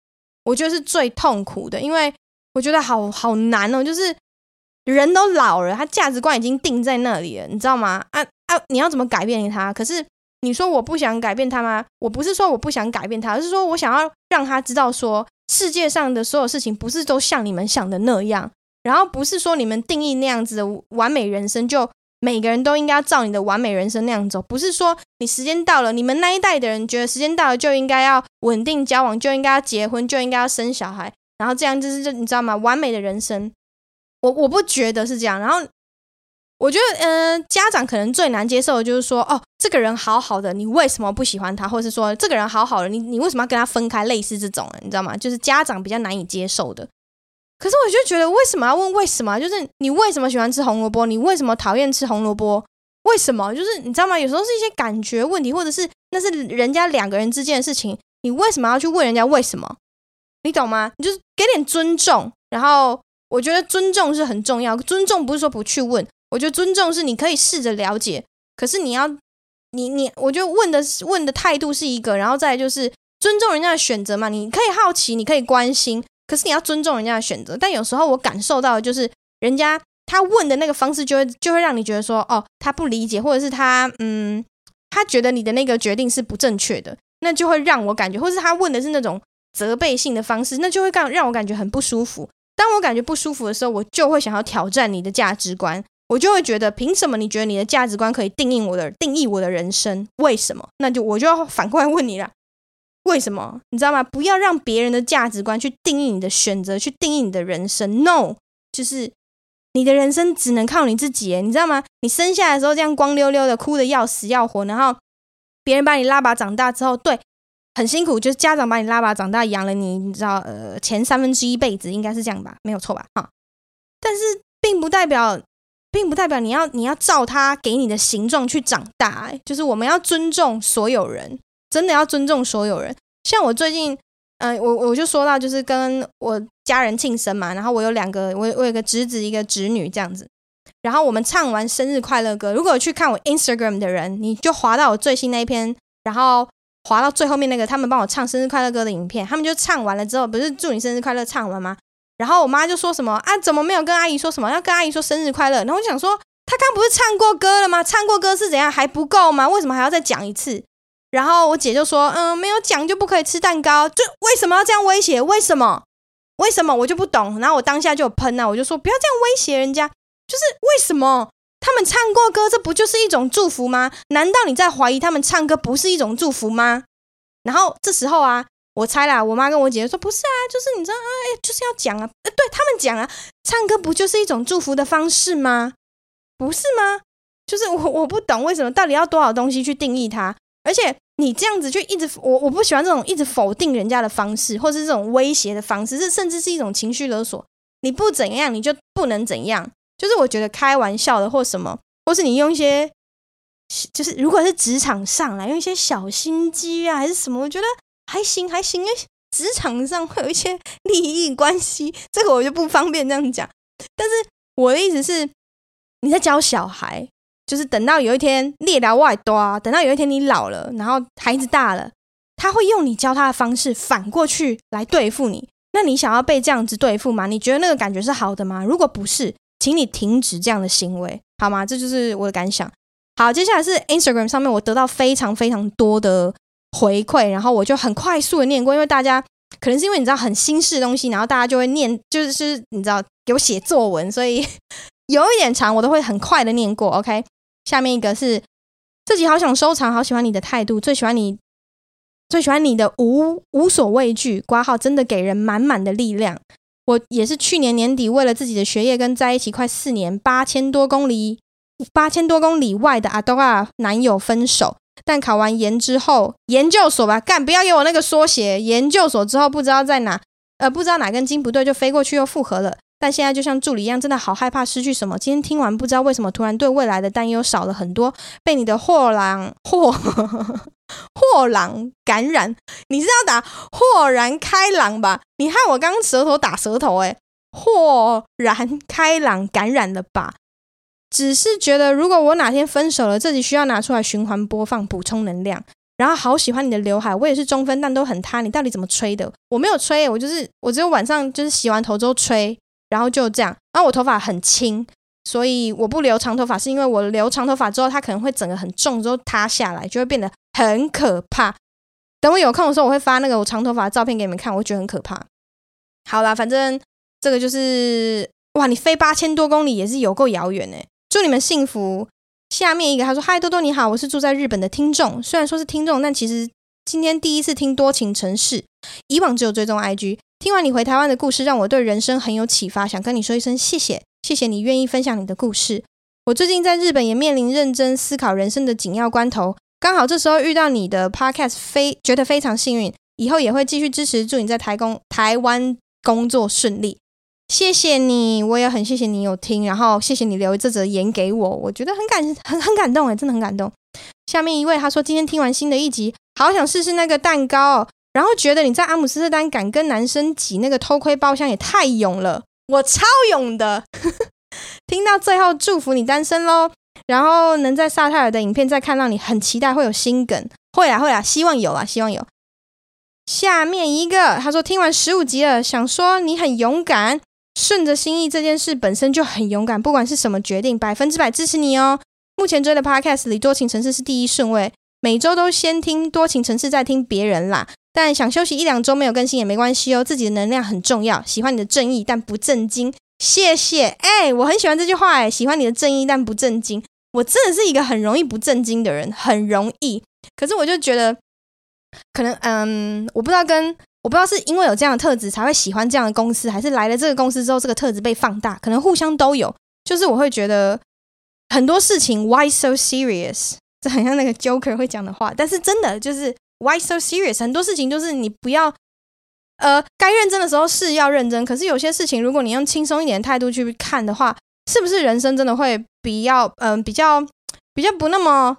我觉得是最痛苦的，因为我觉得好好难哦，就是人都老了，他价值观已经定在那里了，你知道吗？啊啊，你要怎么改变他？可是你说我不想改变他吗？我不是说我不想改变他，而是说我想要让他知道说，世界上的所有事情不是都像你们想的那样。然后不是说你们定义那样子的完美人生，就每个人都应该照你的完美人生那样走。不是说你时间到了，你们那一代的人觉得时间到了就应该要稳定交往，就应该要结婚，就应该要生小孩，然后这样就是你知道吗？完美的人生，我我不觉得是这样。然后我觉得，嗯、家长可能最难接受的就是说，哦，这个人好好的，你为什么不喜欢他？或者是说，这个人好好的，你你为什么要跟他分开？类似这种，你知道吗？就是家长比较难以接受的。可是我就觉得，为什么要问为什么？就是你为什么喜欢吃红萝卜？你为什么讨厌吃红萝卜？为什么？就是你知道吗？有时候是一些感觉问题，或者是那是人家两个人之间的事情，你为什么要去问人家为什么？你懂吗？你就是给点尊重，然后我觉得尊重是很重要。尊重不是说不去问，我觉得尊重是你可以试着了解，可是你要你你，我觉得问的问的态度是一个，然后再就是尊重人家的选择嘛。你可以好奇，你可以关心，可是你要尊重人家的选择。但有时候我感受到就是人家。他问的那个方式就会就会让你觉得说，哦，他不理解，或者是他嗯，他觉得你的那个决定是不正确的，那就会让我感觉，或是他问的是那种责备性的方式，那就会让让我感觉很不舒服。当我感觉不舒服的时候，我就会想要挑战你的价值观，我就会觉得，凭什么你觉得你的价值观可以定义我的定义我的人生？为什么？那就我就要反过来问你了，为什么？你知道吗？不要让别人的价值观去定义你的选择，去定义你的人生。No，就是。你的人生只能靠你自己，你知道吗？你生下来的时候这样光溜溜的，哭得要死要活，然后别人把你拉拔长大之后，对，很辛苦，就是家长把你拉拔长大，养了你，你知道，呃，前三分之一辈子应该是这样吧，没有错吧？哈，但是并不代表，并不代表你要你要照他给你的形状去长大，就是我们要尊重所有人，真的要尊重所有人。像我最近。嗯、我我就说到，就是跟我家人庆生嘛，然后我有两个，我我有个侄子，一个侄女这样子，然后我们唱完生日快乐歌。如果去看我 Instagram 的人，你就滑到我最新那一篇，然后滑到最后面那个他们帮我唱生日快乐歌的影片，他们就唱完了之后，不是祝你生日快乐唱完吗？然后我妈就说什么啊，怎么没有跟阿姨说什么？要跟阿姨说生日快乐。然后我想说，他刚不是唱过歌了吗？唱过歌是怎样还不够吗？为什么还要再讲一次？然后我姐就说：“嗯，没有讲就不可以吃蛋糕，就为什么要这样威胁？为什么？为什么？我就不懂。然后我当下就有喷啊，我就说不要这样威胁人家，就是为什么他们唱过歌，这不就是一种祝福吗？难道你在怀疑他们唱歌不是一种祝福吗？然后这时候啊，我猜啦，我妈跟我姐姐说不是啊，就是你知道啊，哎，就是要讲啊，对他们讲啊，唱歌不就是一种祝福的方式吗？不是吗？就是我我不懂为什么到底要多少东西去定义它，而且。”你这样子就一直我我不喜欢这种一直否定人家的方式，或是这种威胁的方式，这甚至是一种情绪勒索。你不怎样，你就不能怎样。就是我觉得开玩笑的或什么，或是你用一些，就是如果是职场上来用一些小心机啊，还是什么，我觉得还行还行。因为职场上会有一些利益关系，这个我就不方便这样讲。但是我的意思是，你在教小孩。就是等到有一天猎到外多，等到有一天你老了，然后孩子大了，他会用你教他的方式反过去来对付你。那你想要被这样子对付吗？你觉得那个感觉是好的吗？如果不是，请你停止这样的行为，好吗？这就是我的感想。好，接下来是 Instagram 上面我得到非常非常多的回馈，然后我就很快速的念过，因为大家可能是因为你知道很新式的东西，然后大家就会念，就是你知道给我写作文，所以有一点长，我都会很快的念过。OK。下面一个是自己好想收藏，好喜欢你的态度，最喜欢你，最喜欢你的无无所畏惧，挂号真的给人满满的力量。我也是去年年底为了自己的学业跟在一起快四年八千多公里八千多公里外的阿多亚男友分手，但考完研之后研究所吧，干不要给我那个缩写，研究所之后不知道在哪，呃，不知道哪根筋不对就飞过去又复合了。但现在就像助理一样，真的好害怕失去什么。今天听完，不知道为什么突然对未来的担忧少了很多。被你的豁然豁 豁然感染，你是要打豁然开朗吧？你害我刚刚舌头打舌头，诶，豁然开朗感染了吧？只是觉得，如果我哪天分手了，自己需要拿出来循环播放，补充能量。然后好喜欢你的刘海，我也是中分，但都很塌。你到底怎么吹的？我没有吹，我就是我只有晚上就是洗完头之后吹。然后就这样，然后我头发很轻，所以我不留长头发，是因为我留长头发之后，它可能会整个很重，之后塌下来，就会变得很可怕。等我有空的时候，我会发那个我长头发的照片给你们看，我觉得很可怕。好啦，反正这个就是哇，你飞八千多公里也是有够遥远哎！祝你们幸福。下面一个他说：“嗨，多多你好，我是住在日本的听众，虽然说是听众，但其实今天第一次听多情城市，以往只有追踪 IG。”听完你回台湾的故事，让我对人生很有启发，想跟你说一声谢谢，谢谢你愿意分享你的故事。我最近在日本也面临认真思考人生的紧要关头，刚好这时候遇到你的 podcast，非觉得非常幸运，以后也会继续支持，祝你在台工台湾工作顺利。谢谢你，我也很谢谢你有听，然后谢谢你留这则言给我，我觉得很感很很感动诶，真的很感动。下面一位他说今天听完新的一集，好想试试那个蛋糕，然后觉得你在阿姆斯特丹敢跟男生挤那个偷窥包厢也太勇了，我超勇的。听到最后，祝福你单身喽，然后能在萨泰尔的影片再看到你，很期待会有新梗，会啦会啦，希望有啊，希望有。下面一个他说听完十五集了，想说你很勇敢。顺着心意这件事本身就很勇敢，不管是什么决定，百分之百支持你哦。目前追的 Podcast 里，多情城市是第一顺位，每周都先听多情城市，再听别人啦。但想休息一两周没有更新也没关系哦，自己的能量很重要。喜欢你的正义，但不正经。谢谢，哎，我很喜欢这句话，哎，喜欢你的正义，但不正经。我真的是一个很容易不正经的人，很容易。可是我就觉得，可能，嗯，我不知道跟。我不知道是因为有这样的特质才会喜欢这样的公司，还是来了这个公司之后，这个特质被放大，可能互相都有。就是我会觉得很多事情 Why so serious？这很像那个 Joker 会讲的话，但是真的就是 Why so serious？很多事情就是你不要呃，该认真的时候是要认真，可是有些事情如果你用轻松一点的态度去看的话，是不是人生真的会比较嗯、比较比较不那么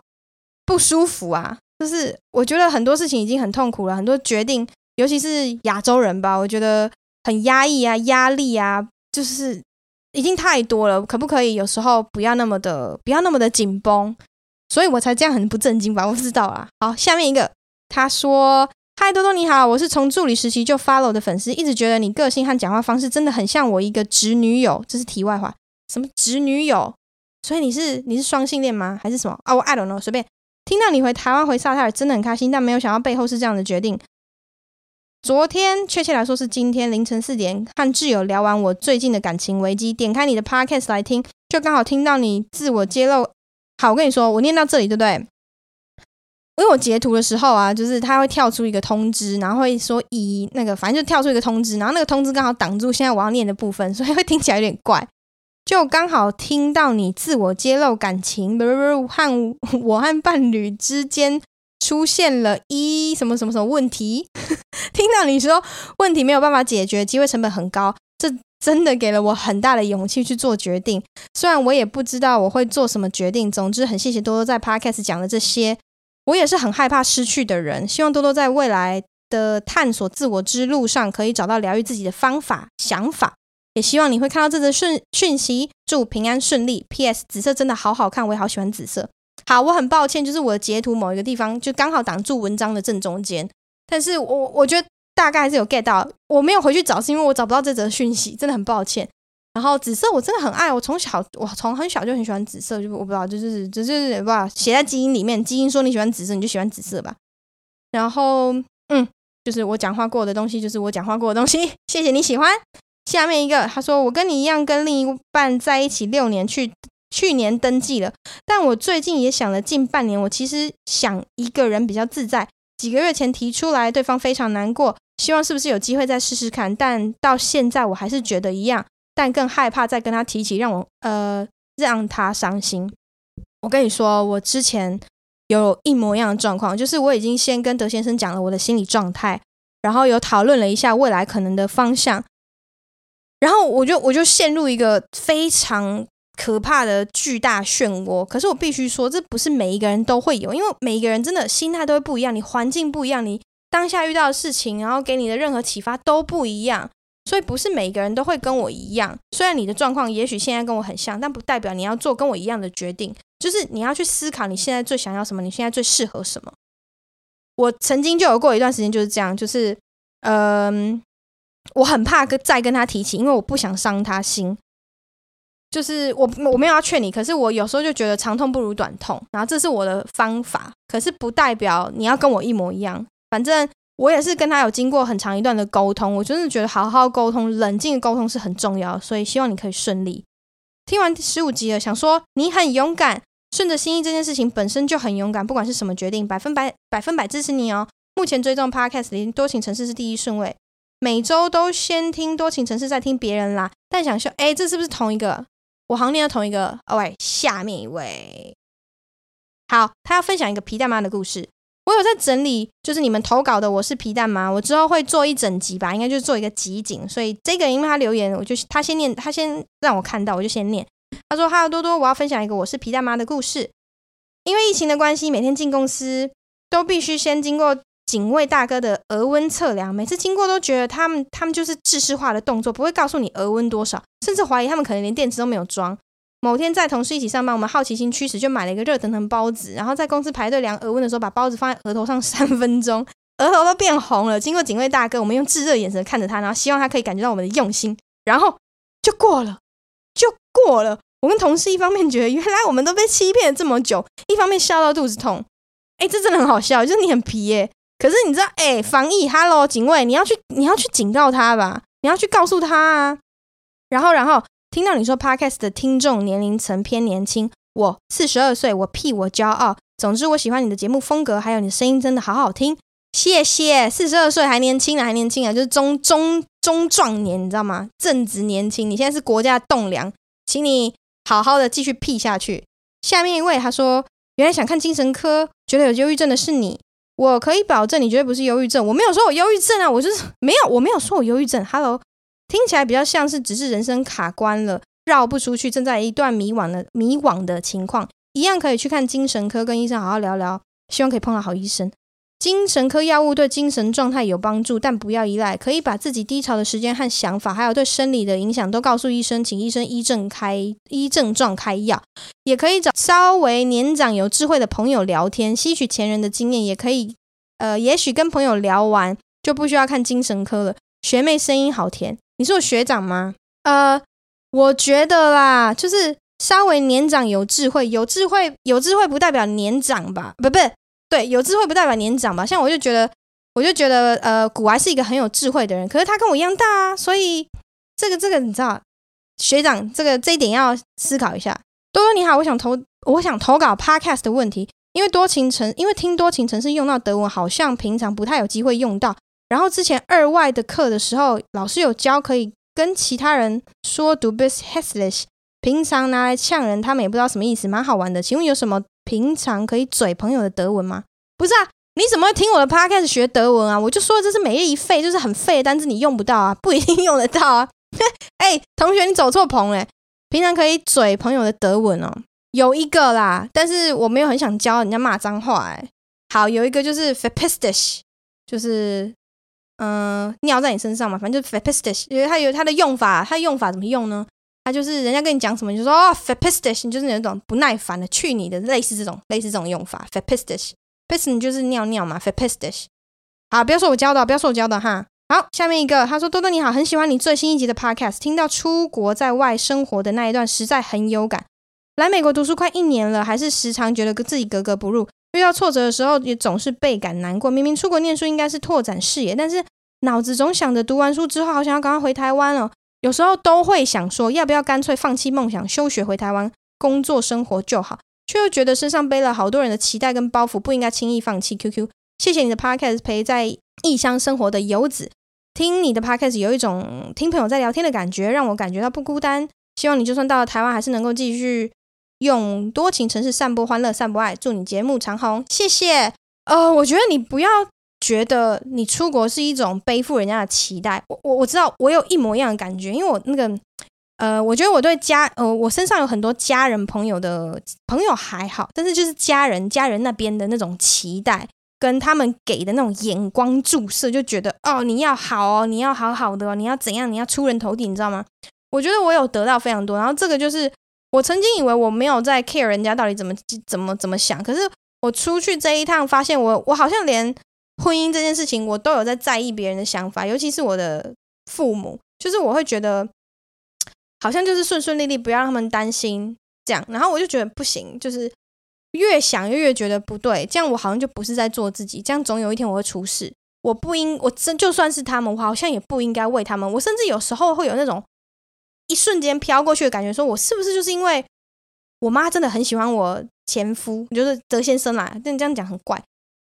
不舒服啊？就是我觉得很多事情已经很痛苦了，很多决定。尤其是亚洲人吧，我觉得很压抑啊，压力啊，就是已经太多了。可不可以有时候不要那么的，不要那么的紧绷？所以我才这样很不正经吧？我不知道啊。好，下面一个，他说：“嗨，多多你好，我是从助理时期就 follow 的粉丝，一直觉得你个性和讲话方式真的很像我一个侄女友。”这是题外话，什么侄女友？所以你是你是双性恋吗？还是什么啊？我 I don't know，随便。听到你回台湾回萨泰尔真的很开心，但没有想到背后是这样的决定。昨天，确切来说是今天凌晨四点，和挚友聊完我最近的感情危机，点开你的 podcast 来听，就刚好听到你自我揭露。好，我跟你说，我念到这里，对不对？因为我截图的时候啊，就是他会跳出一个通知，然后会说以那个，反正就跳出一个通知，然后那个通知刚好挡住现在我要念的部分，所以会听起来有点怪。就刚好听到你自我揭露感情，和我和伴侣之间。出现了一什么什么什么问题？听到你说问题没有办法解决，机会成本很高，这真的给了我很大的勇气去做决定。虽然我也不知道我会做什么决定，总之很谢谢多多在 Podcast 讲的这些。我也是很害怕失去的人，希望多多在未来的探索自我之路上可以找到疗愈自己的方法、想法。也希望你会看到这则讯讯息，祝平安顺利。P.S. 紫色真的好好看，我也好喜欢紫色。好，我很抱歉，就是我的截图某一个地方就刚好挡住文章的正中间，但是我我觉得大概还是有 get 到，我没有回去找，是因为我找不到这则讯息，真的很抱歉。然后紫色我真的很爱，我从小我从很小就很喜欢紫色，就我不知道，就是就是不知道写在基因里面，基因说你喜欢紫色，你就喜欢紫色吧。然后嗯，就是我讲话过的东西，就是我讲话过的东西，谢谢你喜欢。下面一个他说我跟你一样跟另一半在一起六年去。去年登记了，但我最近也想了近半年。我其实想一个人比较自在。几个月前提出来，对方非常难过，希望是不是有机会再试试看。但到现在我还是觉得一样，但更害怕再跟他提起，让我呃让他伤心。我跟你说，我之前有一模一样的状况，就是我已经先跟德先生讲了我的心理状态，然后有讨论了一下未来可能的方向，然后我就我就陷入一个非常。可怕的巨大漩涡，可是我必须说，这不是每一个人都会有，因为每一个人真的心态都会不一样，你环境不一样，你当下遇到的事情，然后给你的任何启发都不一样，所以不是每一个人都会跟我一样。虽然你的状况也许现在跟我很像，但不代表你要做跟我一样的决定，就是你要去思考你现在最想要什么，你现在最适合什么。我曾经就有过一段时间就是这样，就是嗯、我很怕跟再跟他提起，因为我不想伤他心。就是我我没有要劝你，可是我有时候就觉得长痛不如短痛，然后这是我的方法，可是不代表你要跟我一模一样。反正我也是跟他有经过很长一段的沟通，我真的觉得好好沟通、冷静沟通是很重要，所以希望你可以顺利。听完第十五集了，想说你很勇敢，顺着心意这件事情本身就很勇敢，不管是什么决定，百分百百分百支持你哦。目前追踪 Podcast 里多情城市是第一顺位，每周都先听多情城市，再听别人啦。但想说，哎，这是不是同一个？我好像念到同一个，哦喂，下面一位，好，他要分享一个皮蛋妈的故事。我有在整理，就是你们投稿的，我是皮蛋妈？我之后会做一整集吧，应该就是做一个集锦。所以这个因为他留言，我就他先念，他先让我看到，我就先念。他说：“哈喽多多，我要分享一个我是皮蛋妈的故事。因为疫情的关系，每天进公司都必须先经过警卫大哥的额温测量。每次经过都觉得他们他们就是制式化的动作，不会告诉你额温多少，甚至怀疑他们可能连电池都没有装。”某天在同事一起上班，我们好奇心驱使，就买了一个热腾腾包子，然后在公司排队量额温的时候，把包子放在额头上三分钟，额头都变红了。经过警卫大哥，我们用炙热眼神看着他，然后希望他可以感觉到我们的用心，然后就过了，就过了。我跟同事一方面觉得原来我们都被欺骗了这么久，一方面笑到肚子痛。哎，这真的很好笑，就是你很皮耶。可是你知道，哎，防疫，Hello，警卫，你要去，你要去警告他吧，你要去告诉他啊。然后，然后。听到你说 Podcast 的听众年龄层偏年轻，我四十二岁，我屁我骄傲。总之，我喜欢你的节目风格，还有你声音真的好好听。谢谢，四十二岁还年轻啊，还年轻啊，就是中中中壮年，你知道吗？正值年轻。你现在是国家栋梁，请你好好的继续屁下去。下面一位他说，原来想看精神科，觉得有忧郁症的是你，我可以保证你绝对不是忧郁症。我没有说我忧郁症啊，我就是没有，我没有说我忧郁症。Hello。听起来比较像是只是人生卡关了，绕不出去，正在一段迷惘的迷惘的情况，一样可以去看精神科，跟医生好好聊聊，希望可以碰到好医生。精神科药物对精神状态有帮助，但不要依赖，可以把自己低潮的时间和想法，还有对生理的影响都告诉医生，请医生依症开依症状开药，也可以找稍微年长有智慧的朋友聊天，吸取前人的经验，也可以呃，也许跟朋友聊完就不需要看精神科了。学妹声音好甜。你是我学长吗？呃，我觉得啦，就是稍微年长有智慧，有智慧有智慧不代表年长吧？不不，对，有智慧不代表年长吧？像我就觉得，我就觉得，呃，古玩是一个很有智慧的人，可是他跟我一样大啊，所以这个这个你知道，学长这个这一点要思考一下。多多你好，我想投我想投稿 Podcast 的问题，因为多情城，因为听多情城市用到德文，好像平常不太有机会用到。然后之前二外的课的时候，老师有教可以跟其他人说 “Du bist hässlich”，平常拿来呛人，他们也不知道什么意思，蛮好玩的。请问有什么平常可以嘴朋友的德文吗？不是啊，你怎么会听我的 podcast 学德文啊？我就说这是每日一废，就是很废的单词，你用不到啊，不一定用得到啊。哎，同学，你走错棚嘞！平常可以嘴朋友的德文哦，有一个啦，但是我没有很想教人家骂脏话。哎，好，有一个就是 “verpiss dich”，就是。嗯、尿在你身上嘛，反正就 verpiss dich，因为它有它的用法，它的用法怎么用呢？他就是人家跟你讲什么，你就说哦 verpiss dich，就是那种不耐烦的，去你的，类似这种，类似这种用法 verpiss dich，piss 你就是尿尿嘛 verpiss dich。好，不要说我教的，不要说我教的哈。好，下面一个，他说多多你好，很喜欢你最新一集的 podcast，听到出国在外生活的那一段，实在很有感。来美国读书快一年了，还是时常觉得自己格格不入。遇到挫折的时候，也总是倍感难过。明明出国念书应该是拓展视野，但是脑子总想着读完书之后，好想要赶快回台湾哦。有时候都会想说，要不要干脆放弃梦想，休学回台湾工作生活就好，却又觉得身上背了好多人的期待跟包袱，不应该轻易放弃。QQ，谢谢你的 Podcast，陪在异乡生活的游子，听你的 Podcast 有一种听朋友在聊天的感觉，让我感觉到不孤单。希望你就算到了台湾，还是能够继续。用多情城市散播欢乐，散播爱，祝你节目长红，谢谢。呃，我觉得你不要觉得你出国是一种背负人家的期待。我我我知道，我有一模一样的感觉，因为我那个呃，我觉得我对家呃，我身上有很多家人朋友的朋友还好，但是就是家人家人那边的那种期待，跟他们给的那种眼光注视，就觉得哦，你要好哦，你要好好的哦，你要怎样，你要出人头地，你知道吗？我觉得我有得到非常多，然后这个就是。我曾经以为我没有在 care 人家到底怎么怎么怎么想，可是我出去这一趟，发现我我好像连婚姻这件事情，我都有在在意别人的想法，尤其是我的父母，就是我会觉得好像就是顺顺利利，不要让他们担心这样，然后我就觉得不行，就是越想越觉得不对，这样我好像就不是在做自己，这样总有一天我会出事，我不应我真就算是他们，我好像也不应该为他们，我甚至有时候会有那种。一瞬间飘过去的感觉，说我是不是就是因为我妈真的很喜欢我前夫，就是德先生啦？但你这样讲很怪。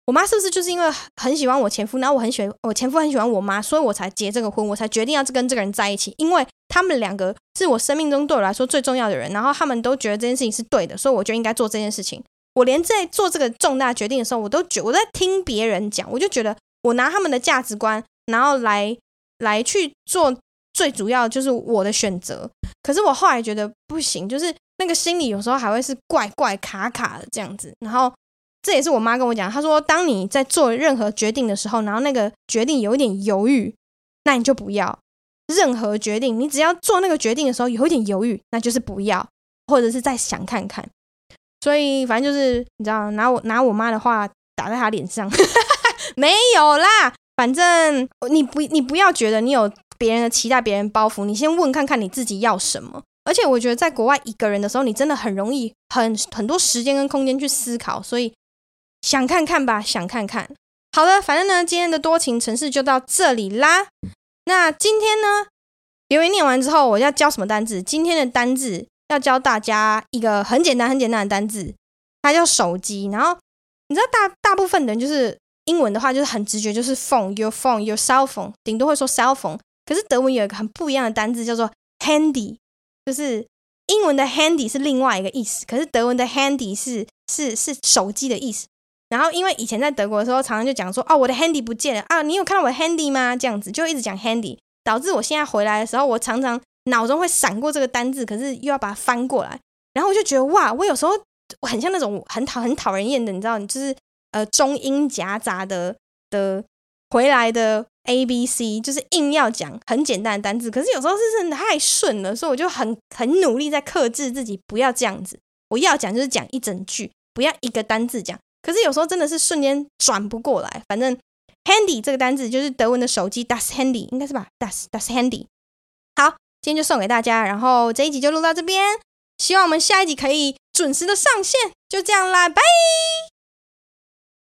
我妈是不是就是因为很喜欢我前夫，然后我很喜欢我前夫很喜欢我妈，所以我才结这个婚，我才决定要跟这个人在一起，因为他们两个是我生命中对我来说最重要的人，然后他们都觉得这件事情是对的，所以我就应该做这件事情。我连在做这个重大决定的时候，我都觉我在听别人讲，我就觉得我拿他们的价值观，然后来来去做最主要就是我的选择。可是我后来觉得不行，就是那个心里有时候还会是怪怪卡卡的这样子。然后这也是我妈跟我讲，她说，当你在做任何决定的时候，然后那个决定有一点犹豫，那你就不要。任何决定，你只要做那个决定的时候有一点犹豫，那就是不要，或者是再想看看。所以反正就是你知道，拿我拿我妈的话打在她脸上，没有啦。反正你不你不要觉得你有别人的期待、别人包袱，你先问看看你自己要什么。而且我觉得在国外一个人的时候，你真的很容易很很多时间跟空间去思考。所以想看看吧，想看看。好的，反正呢，今天的多情城市就到这里啦。那今天呢，留言念完之后，我要教什么单字？今天的单字要教大家一个很简单、很简单的单字，它叫手机。然后你知道大大部分人就是英文的话，就是很直觉，就是 phone，your phone，your cell phone，顶多会说 cell phone。可是德文有一个很不一样的单字，叫做 handy，就是英文的 handy 是另外一个意思，可是德文的 handy 是是是手机的意思。然后，因为以前在德国的时候，常常就讲说，哦，我的 handy 不见了啊！你有看到我的 handy 吗？这样子就一直讲 handy，导致我现在回来的时候，我常常脑中会闪过这个单字，可是又要把它翻过来。然后我就觉得，哇，我有时候我很像那种很讨很讨人厌的，你知道，你就是呃中英夹杂的的回来的 A B C，就是硬要讲很简单的单字，可是有时候是真的太顺了，所以我就很很努力在克制自己，不要这样子。我要讲就是讲一整句，不要一个单字讲。可是有时候真的是瞬间转不过来。反正 handy 这个单字就是德文的手机，das Handy 应该是吧？das das Handy。好，今天就送给大家，然后这一集就录到这边。希望我们下一集可以准时的上线。就这样啦，拜。